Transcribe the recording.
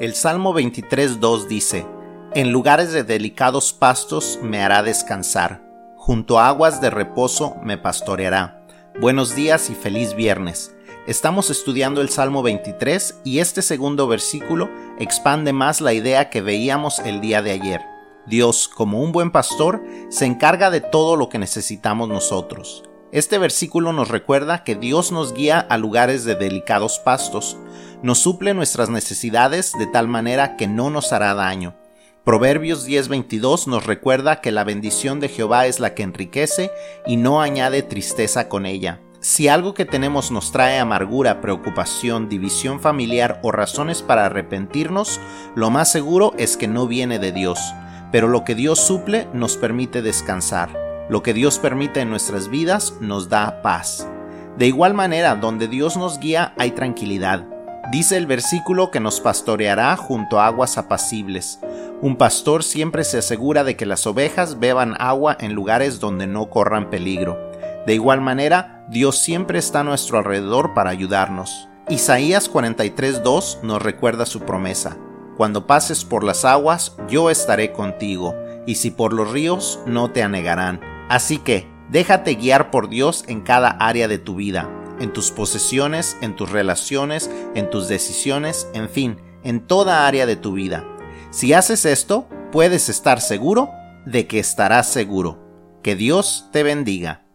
El Salmo 23.2 dice, En lugares de delicados pastos me hará descansar, junto a aguas de reposo me pastoreará. Buenos días y feliz viernes. Estamos estudiando el Salmo 23 y este segundo versículo expande más la idea que veíamos el día de ayer. Dios, como un buen pastor, se encarga de todo lo que necesitamos nosotros. Este versículo nos recuerda que Dios nos guía a lugares de delicados pastos, nos suple nuestras necesidades de tal manera que no nos hará daño. Proverbios 10:22 nos recuerda que la bendición de Jehová es la que enriquece y no añade tristeza con ella. Si algo que tenemos nos trae amargura, preocupación, división familiar o razones para arrepentirnos, lo más seguro es que no viene de Dios. Pero lo que Dios suple nos permite descansar. Lo que Dios permite en nuestras vidas nos da paz. De igual manera, donde Dios nos guía hay tranquilidad. Dice el versículo que nos pastoreará junto a aguas apacibles. Un pastor siempre se asegura de que las ovejas beban agua en lugares donde no corran peligro. De igual manera, Dios siempre está a nuestro alrededor para ayudarnos. Isaías 43:2 nos recuerda su promesa. Cuando pases por las aguas, yo estaré contigo, y si por los ríos, no te anegarán. Así que, déjate guiar por Dios en cada área de tu vida en tus posesiones, en tus relaciones, en tus decisiones, en fin, en toda área de tu vida. Si haces esto, puedes estar seguro de que estarás seguro. Que Dios te bendiga.